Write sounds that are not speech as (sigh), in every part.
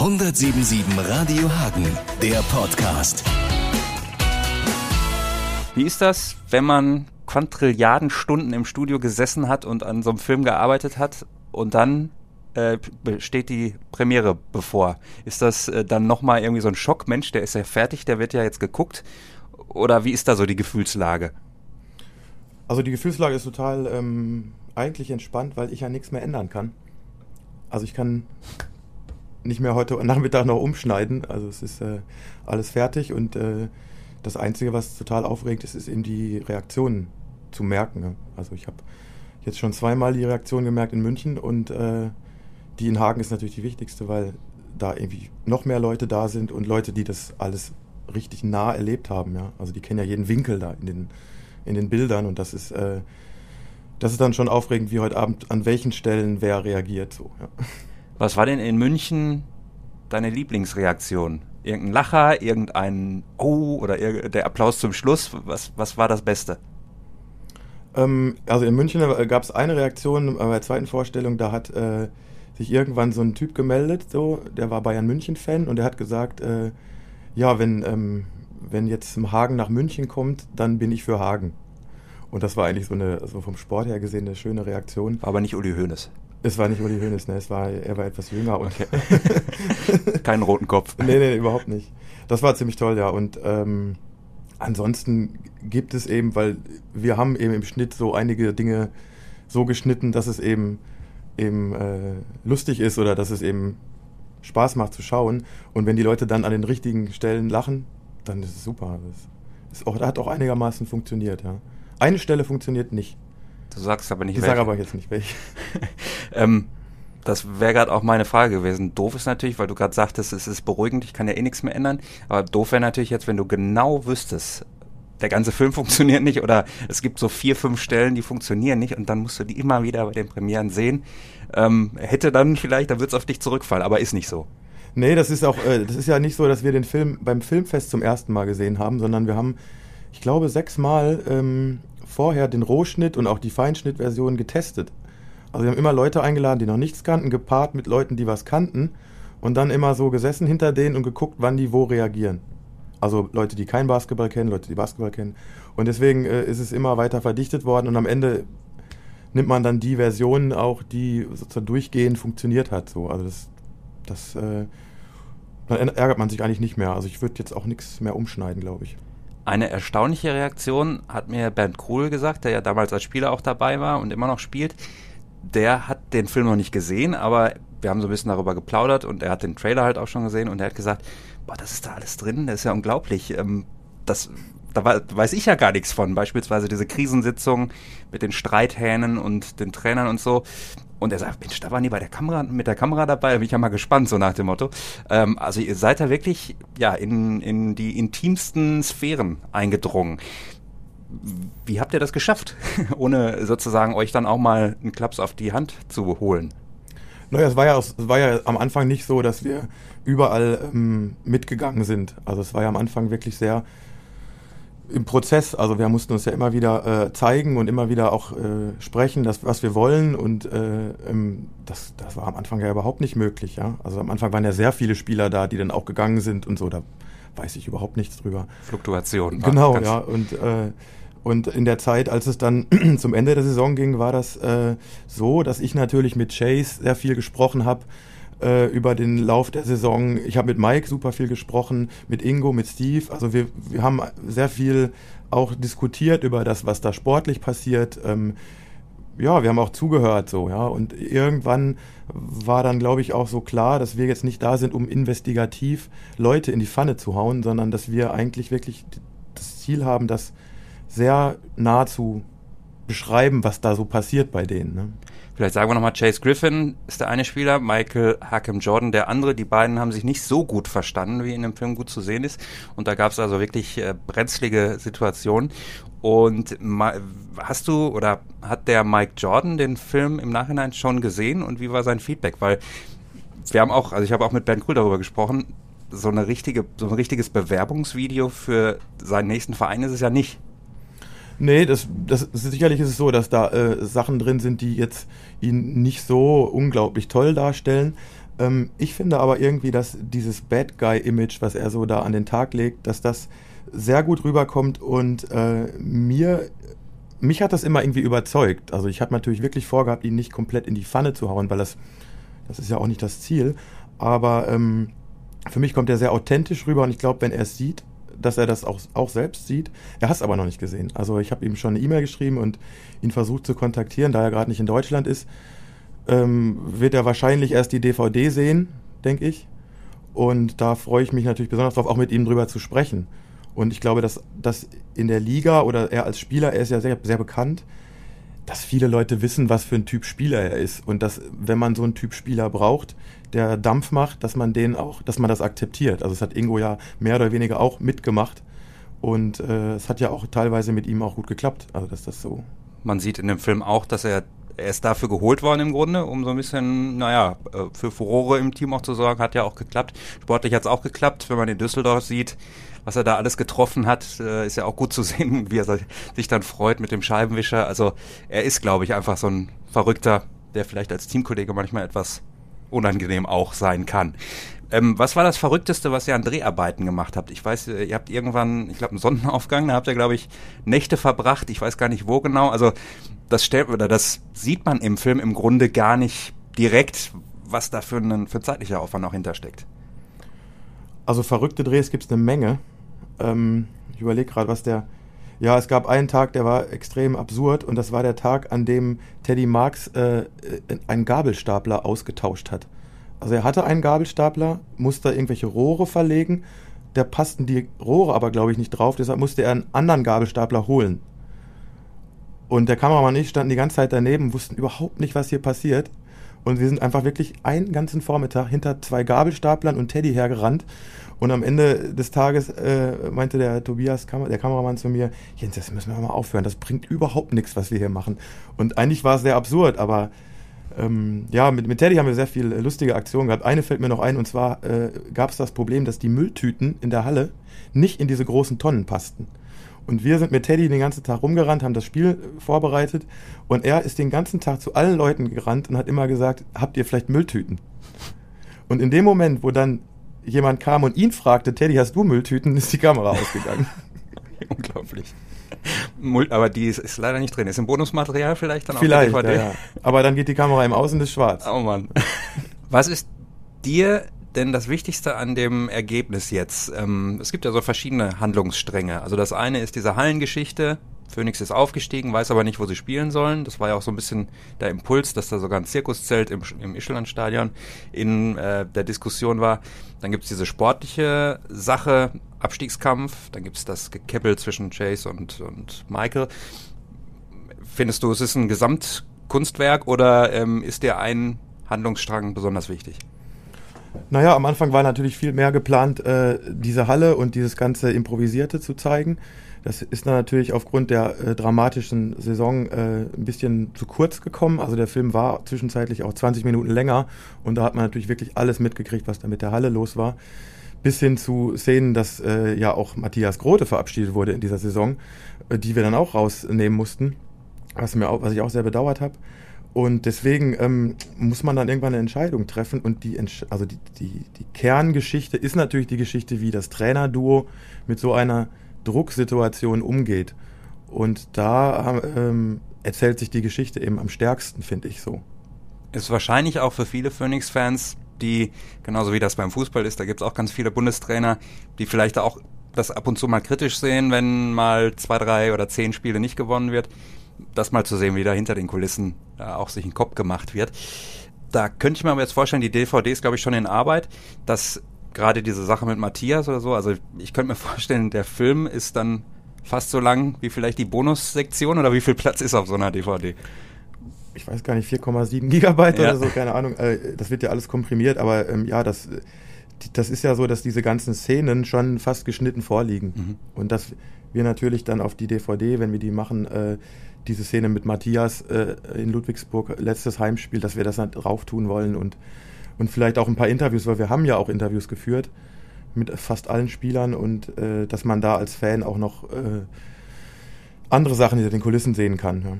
177 Radio Hagen, der Podcast. Wie ist das, wenn man Quantrilliarden Stunden im Studio gesessen hat und an so einem Film gearbeitet hat und dann äh, steht die Premiere bevor? Ist das äh, dann nochmal irgendwie so ein Schock? Mensch, der ist ja fertig, der wird ja jetzt geguckt. Oder wie ist da so die Gefühlslage? Also die Gefühlslage ist total ähm, eigentlich entspannt, weil ich ja nichts mehr ändern kann. Also ich kann nicht mehr heute Nachmittag noch umschneiden. Also es ist äh, alles fertig und äh, das Einzige, was total aufregend ist, ist eben die Reaktionen zu merken. Ne? Also ich habe jetzt schon zweimal die Reaktion gemerkt in München und äh, die in Hagen ist natürlich die wichtigste, weil da irgendwie noch mehr Leute da sind und Leute, die das alles richtig nah erlebt haben. Ja? Also die kennen ja jeden Winkel da in den, in den Bildern und das ist, äh, das ist dann schon aufregend, wie heute Abend an welchen Stellen wer reagiert. So, ja. Was war denn in München deine Lieblingsreaktion? Irgendein Lacher, irgendein Oh oder der Applaus zum Schluss? Was, was war das Beste? Ähm, also in München gab es eine Reaktion bei der zweiten Vorstellung, da hat äh, sich irgendwann so ein Typ gemeldet, so, der war Bayern München-Fan und der hat gesagt, äh, ja, wenn, ähm, wenn jetzt Hagen nach München kommt, dann bin ich für Hagen. Und das war eigentlich so eine, so vom Sport her gesehen, eine schöne Reaktion. War aber nicht Uli Hoeneß. Es war nicht Uli Hoeneß, ne? Es war, er war etwas jünger. Okay. (laughs) Keinen roten Kopf. nee, nee, überhaupt nicht. Das war ziemlich toll, ja. Und ähm, ansonsten gibt es eben, weil wir haben eben im Schnitt so einige Dinge so geschnitten, dass es eben, eben äh, lustig ist oder dass es eben Spaß macht zu schauen. Und wenn die Leute dann an den richtigen Stellen lachen, dann ist es super. Das ist auch, hat auch einigermaßen funktioniert, ja. Eine Stelle funktioniert nicht. Du sagst aber nicht Ich sage aber jetzt nicht welche. (laughs) ähm, das wäre gerade auch meine Frage gewesen. Doof ist natürlich, weil du gerade sagtest, es ist beruhigend, ich kann ja eh nichts mehr ändern. Aber doof wäre natürlich jetzt, wenn du genau wüsstest, der ganze (laughs) Film funktioniert nicht oder es gibt so vier, fünf Stellen, die funktionieren nicht und dann musst du die immer wieder bei den Premieren sehen. Ähm, hätte dann vielleicht, da wird es auf dich zurückfallen, aber ist nicht so. Nee, das ist auch, äh, das ist ja nicht so, dass wir den Film beim Filmfest zum ersten Mal gesehen haben, sondern wir haben, ich glaube, sechsmal ähm, vorher den Rohschnitt und auch die Feinschnittversion getestet. Also wir haben immer Leute eingeladen, die noch nichts kannten, gepaart mit Leuten, die was kannten und dann immer so gesessen hinter denen und geguckt, wann die wo reagieren. Also Leute, die kein Basketball kennen, Leute, die Basketball kennen. Und deswegen äh, ist es immer weiter verdichtet worden und am Ende nimmt man dann die Version auch, die sozusagen durchgehend funktioniert hat. So. Also das, das äh, dann ärgert man sich eigentlich nicht mehr. Also ich würde jetzt auch nichts mehr umschneiden, glaube ich. Eine erstaunliche Reaktion hat mir Bernd Krul gesagt, der ja damals als Spieler auch dabei war und immer noch spielt. Der hat den Film noch nicht gesehen, aber wir haben so ein bisschen darüber geplaudert und er hat den Trailer halt auch schon gesehen und er hat gesagt, boah, das ist da alles drin, das ist ja unglaublich. Ähm, das, da weiß ich ja gar nichts von. Beispielsweise diese Krisensitzung mit den Streithähnen und den Trainern und so. Und er sagt, Mensch, da waren die bei der Kamera, mit der Kamera dabei, da bin ich ja mal gespannt, so nach dem Motto. Ähm, also ihr seid da wirklich ja in, in die intimsten Sphären eingedrungen. Wie habt ihr das geschafft, (laughs) ohne sozusagen euch dann auch mal einen Klaps auf die Hand zu holen? Naja, es war ja, es war ja am Anfang nicht so, dass wir überall ähm, mitgegangen sind. Also es war ja am Anfang wirklich sehr im Prozess. Also wir mussten uns ja immer wieder äh, zeigen und immer wieder auch äh, sprechen, das, was wir wollen. Und äh, ähm, das, das war am Anfang ja überhaupt nicht möglich. Ja? Also am Anfang waren ja sehr viele Spieler da, die dann auch gegangen sind und so. Da weiß ich überhaupt nichts drüber. Fluktuation. Genau, ja. Und, äh, und in der Zeit, als es dann (clears throat) zum Ende der Saison ging, war das äh, so, dass ich natürlich mit Chase sehr viel gesprochen habe äh, über den Lauf der Saison. Ich habe mit Mike super viel gesprochen, mit Ingo, mit Steve. Also wir, wir haben sehr viel auch diskutiert über das, was da sportlich passiert. Ähm, ja, wir haben auch zugehört so, ja. Und irgendwann war dann, glaube ich, auch so klar, dass wir jetzt nicht da sind, um investigativ Leute in die Pfanne zu hauen, sondern dass wir eigentlich wirklich das Ziel haben, das sehr nah zu beschreiben, was da so passiert bei denen. Ne? Vielleicht sagen wir nochmal, Chase Griffin ist der eine Spieler, Michael Hakem Jordan der andere. Die beiden haben sich nicht so gut verstanden, wie in dem Film gut zu sehen ist. Und da gab es also wirklich äh, brenzlige Situationen. Und hast du oder hat der Mike Jordan den Film im Nachhinein schon gesehen und wie war sein Feedback? Weil wir haben auch, also ich habe auch mit Ben Krul darüber gesprochen, so eine richtige, so ein richtiges Bewerbungsvideo für seinen nächsten Verein ist es ja nicht. Nee, das, das sicherlich ist es so, dass da äh, Sachen drin sind, die jetzt ihn nicht so unglaublich toll darstellen. Ähm, ich finde aber irgendwie, dass dieses Bad Guy-Image, was er so da an den Tag legt, dass das sehr gut rüberkommt und äh, mir mich hat das immer irgendwie überzeugt. Also ich habe natürlich wirklich vorgehabt, ihn nicht komplett in die Pfanne zu hauen, weil das, das ist ja auch nicht das Ziel. Aber ähm, für mich kommt er sehr authentisch rüber und ich glaube, wenn er es sieht, dass er das auch, auch selbst sieht. Er hat es aber noch nicht gesehen. Also ich habe ihm schon eine E-Mail geschrieben und ihn versucht zu kontaktieren, da er gerade nicht in Deutschland ist. Ähm, wird er wahrscheinlich erst die DVD sehen, denke ich. Und da freue ich mich natürlich besonders darauf, auch mit ihm drüber zu sprechen. Und ich glaube, dass, dass in der Liga oder er als Spieler, er ist ja sehr, sehr bekannt, dass viele Leute wissen, was für ein Typ Spieler er ist. Und dass, wenn man so einen Typ Spieler braucht, der Dampf macht, dass man den auch, dass man das akzeptiert. Also es hat Ingo ja mehr oder weniger auch mitgemacht. Und äh, es hat ja auch teilweise mit ihm auch gut geklappt. Also dass das so. Man sieht in dem Film auch, dass er er ist dafür geholt worden im Grunde, um so ein bisschen, naja, äh, für Furore im Team auch zu sorgen, hat ja auch geklappt. Sportlich hat es auch geklappt, wenn man in Düsseldorf sieht, was er da alles getroffen hat, äh, ist ja auch gut zu (laughs) sehen, wie er sich dann freut mit dem Scheibenwischer. Also er ist, glaube ich, einfach so ein Verrückter, der vielleicht als Teamkollege manchmal etwas unangenehm auch sein kann. Ähm, was war das Verrückteste, was ihr an Dreharbeiten gemacht habt? Ich weiß, ihr habt irgendwann, ich glaube, einen Sonnenaufgang, da habt ihr, glaube ich, Nächte verbracht. Ich weiß gar nicht, wo genau. Also das stellt oder das sieht man im Film im Grunde gar nicht direkt, was da für ein für zeitlicher Aufwand auch hintersteckt. Also verrückte Drehs gibt es eine Menge. Ähm, ich überlege gerade, was der. Ja, es gab einen Tag, der war extrem absurd und das war der Tag, an dem Teddy Marks äh, einen Gabelstapler ausgetauscht hat. Also er hatte einen Gabelstapler, musste irgendwelche Rohre verlegen, da passten die Rohre aber, glaube ich, nicht drauf, deshalb musste er einen anderen Gabelstapler holen. Und der Kameramann und ich standen die ganze Zeit daneben, wussten überhaupt nicht, was hier passiert. Und wir sind einfach wirklich einen ganzen Vormittag hinter zwei Gabelstaplern und Teddy hergerannt und am Ende des Tages äh, meinte der Tobias, der Kameramann zu mir, Jens, das müssen wir mal aufhören, das bringt überhaupt nichts, was wir hier machen. Und eigentlich war es sehr absurd, aber ähm, ja, mit, mit Teddy haben wir sehr viele lustige Aktionen gehabt. Eine fällt mir noch ein, und zwar äh, gab es das Problem, dass die Mülltüten in der Halle nicht in diese großen Tonnen passten. Und wir sind mit Teddy den ganzen Tag rumgerannt, haben das Spiel vorbereitet und er ist den ganzen Tag zu allen Leuten gerannt und hat immer gesagt, habt ihr vielleicht Mülltüten? Und in dem Moment, wo dann jemand kam und ihn fragte, Teddy, hast du Mülltüten, (laughs) ist die Kamera ausgegangen. (laughs) Unglaublich. Aber die ist, ist, leider nicht drin. Ist im Bonusmaterial vielleicht dann vielleicht, der DVD? Ja, ja. Aber dann geht die Kamera im Außen des Schwarz. Oh Mann. (laughs) Was ist dir denn das Wichtigste an dem Ergebnis jetzt? Ähm, es gibt ja so verschiedene Handlungsstränge. Also das eine ist diese Hallengeschichte, Phoenix ist aufgestiegen, weiß aber nicht, wo sie spielen sollen. Das war ja auch so ein bisschen der Impuls, dass da sogar ein Zirkuszelt im, im Ischeland-Stadion in äh, der Diskussion war. Dann gibt's diese sportliche Sache, Abstiegskampf. Dann gibt's das Gekeppel zwischen Chase und, und Michael. Findest du, es ist ein Gesamtkunstwerk oder ähm, ist dir ein Handlungsstrang besonders wichtig? Naja, am Anfang war natürlich viel mehr geplant, äh, diese Halle und dieses ganze Improvisierte zu zeigen. Das ist dann natürlich aufgrund der äh, dramatischen Saison äh, ein bisschen zu kurz gekommen. Also der Film war zwischenzeitlich auch 20 Minuten länger und da hat man natürlich wirklich alles mitgekriegt, was da mit der Halle los war. Bis hin zu Szenen, dass äh, ja auch Matthias Grote verabschiedet wurde in dieser Saison, äh, die wir dann auch rausnehmen mussten, was, mir auch, was ich auch sehr bedauert habe. Und deswegen ähm, muss man dann irgendwann eine Entscheidung treffen. Und die, also die, die, die Kerngeschichte ist natürlich die Geschichte, wie das Trainerduo mit so einer Drucksituation umgeht. Und da ähm, erzählt sich die Geschichte eben am stärksten, finde ich so. Ist wahrscheinlich auch für viele Phoenix-Fans, die, genauso wie das beim Fußball ist, da gibt es auch ganz viele Bundestrainer, die vielleicht auch das ab und zu mal kritisch sehen, wenn mal zwei, drei oder zehn Spiele nicht gewonnen wird. Das mal zu sehen, wie da hinter den Kulissen äh, auch sich ein Kopf gemacht wird. Da könnte ich mir aber jetzt vorstellen, die DVD ist, glaube ich, schon in Arbeit, dass gerade diese Sache mit Matthias oder so, also ich könnte mir vorstellen, der Film ist dann fast so lang wie vielleicht die Bonussektion oder wie viel Platz ist auf so einer DVD? Ich weiß gar nicht, 4,7 Gigabyte ja. oder so, keine Ahnung. Äh, das wird ja alles komprimiert, aber ähm, ja, das, das ist ja so, dass diese ganzen Szenen schon fast geschnitten vorliegen. Mhm. Und dass wir natürlich dann auf die DVD, wenn wir die machen, äh, diese Szene mit Matthias äh, in Ludwigsburg, letztes Heimspiel, dass wir das dann drauf tun wollen und und vielleicht auch ein paar Interviews, weil wir haben ja auch Interviews geführt mit fast allen Spielern und äh, dass man da als Fan auch noch äh, andere Sachen hinter den Kulissen sehen kann. Ja.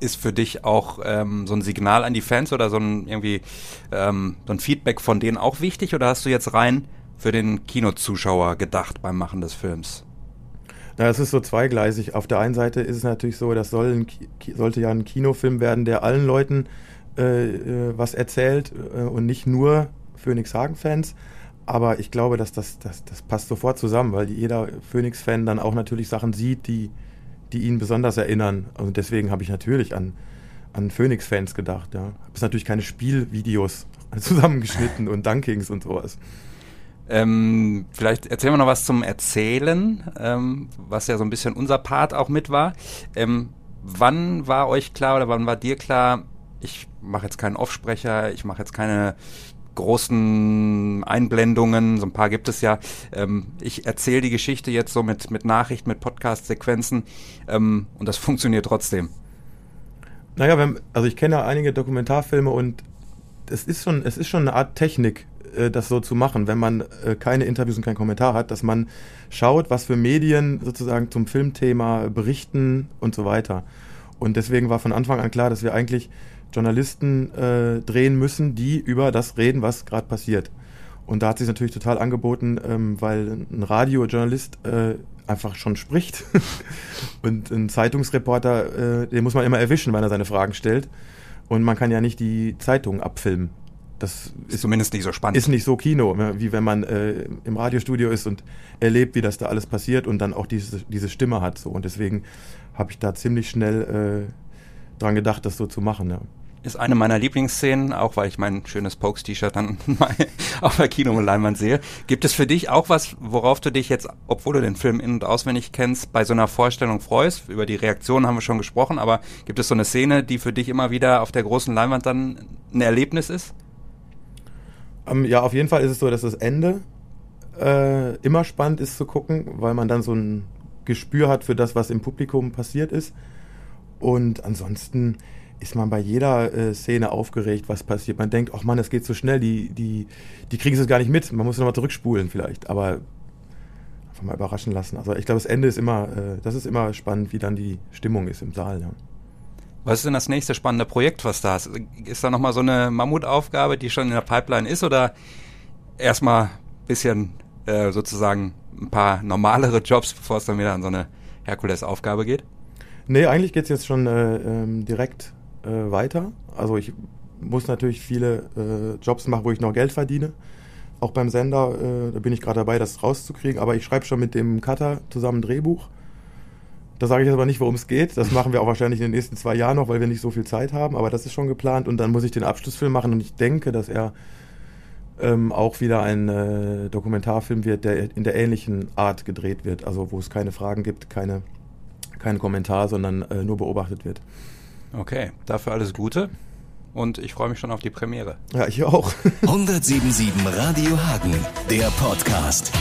ist für dich auch ähm, so ein Signal an die Fans oder so ein irgendwie ähm, so ein Feedback von denen auch wichtig oder hast du jetzt rein für den Kinozuschauer gedacht beim Machen des Films? Na, es ist so zweigleisig. Auf der einen Seite ist es natürlich so, das soll ein, sollte ja ein Kinofilm werden, der allen Leuten äh, äh, was erzählt äh, und nicht nur Phoenix Hagen-Fans. Aber ich glaube, dass das, das, das passt sofort zusammen, weil jeder Phoenix-Fan dann auch natürlich Sachen sieht, die, die ihn besonders erinnern. Und deswegen habe ich natürlich an, an Phoenix-Fans gedacht. Ja. Habe es natürlich keine Spielvideos (laughs) zusammengeschnitten und Dunkings und sowas. Ähm, vielleicht erzählen wir noch was zum Erzählen, ähm, was ja so ein bisschen unser Part auch mit war. Ähm, wann war euch klar oder wann war dir klar, ich mache jetzt keinen Offsprecher, ich mache jetzt keine großen Einblendungen, so ein paar gibt es ja. Ähm, ich erzähle die Geschichte jetzt so mit, mit Nachrichten, mit Podcast-Sequenzen ähm, und das (laughs) funktioniert trotzdem. Naja, wenn, also ich kenne ja einige Dokumentarfilme und es ist schon, es ist schon eine Art Technik, äh, das so zu machen, wenn man äh, keine Interviews und keinen Kommentar hat, dass man schaut, was für Medien sozusagen zum Filmthema berichten und so weiter. Und deswegen war von Anfang an klar, dass wir eigentlich Journalisten äh, drehen müssen, die über das reden, was gerade passiert. Und da hat sich natürlich total angeboten, ähm, weil ein Radiojournalist äh, einfach schon spricht (laughs) und ein Zeitungsreporter, äh, den muss man immer erwischen, wenn er seine Fragen stellt. Und man kann ja nicht die Zeitung abfilmen. Das ist zumindest nicht so spannend. Ist nicht so Kino, ne, wie wenn man äh, im Radiostudio ist und erlebt, wie das da alles passiert und dann auch diese, diese Stimme hat. So. Und deswegen habe ich da ziemlich schnell äh, dran gedacht, das so zu machen. Ja. Ist eine meiner Lieblingsszenen, auch weil ich mein schönes Pokes-T-Shirt dann (laughs) auf der Kinoleinwand sehe. Gibt es für dich auch was, worauf du dich jetzt, obwohl du den Film in- und auswendig kennst, bei so einer Vorstellung freust? Über die Reaktionen haben wir schon gesprochen, aber gibt es so eine Szene, die für dich immer wieder auf der großen Leinwand dann ein Erlebnis ist? Ähm, ja, auf jeden Fall ist es so, dass das Ende äh, immer spannend ist zu gucken, weil man dann so ein Gespür hat für das, was im Publikum passiert ist. Und ansonsten ist man bei jeder äh, Szene aufgeregt, was passiert. Man denkt, ach man, es geht so schnell, die, die, die kriegen es gar nicht mit. Man muss nochmal zurückspulen vielleicht, aber einfach mal überraschen lassen. Also ich glaube, das Ende ist immer, äh, das ist immer spannend, wie dann die Stimmung ist im Saal. Ja. Was ist denn das nächste spannende Projekt, was da ist? Ist da nochmal so eine Mammutaufgabe, die schon in der Pipeline ist oder erstmal ein bisschen äh, sozusagen ein paar normalere Jobs, bevor es dann wieder an so eine Herkules-Aufgabe geht? Nee, eigentlich geht es jetzt schon äh, ähm, direkt äh, weiter. Also ich muss natürlich viele äh, Jobs machen, wo ich noch Geld verdiene. Auch beim Sender, äh, da bin ich gerade dabei, das rauszukriegen. Aber ich schreibe schon mit dem Cutter zusammen ein Drehbuch da sage ich jetzt aber nicht, worum es geht. Das machen wir auch wahrscheinlich in den nächsten zwei Jahren noch, weil wir nicht so viel Zeit haben. Aber das ist schon geplant. Und dann muss ich den Abschlussfilm machen. Und ich denke, dass er ähm, auch wieder ein äh, Dokumentarfilm wird, der in der ähnlichen Art gedreht wird. Also wo es keine Fragen gibt, keine, kein Kommentar, sondern äh, nur beobachtet wird. Okay, dafür alles Gute. Und ich freue mich schon auf die Premiere. Ja, ich auch. (laughs) 1077 Radio Hagen, der Podcast.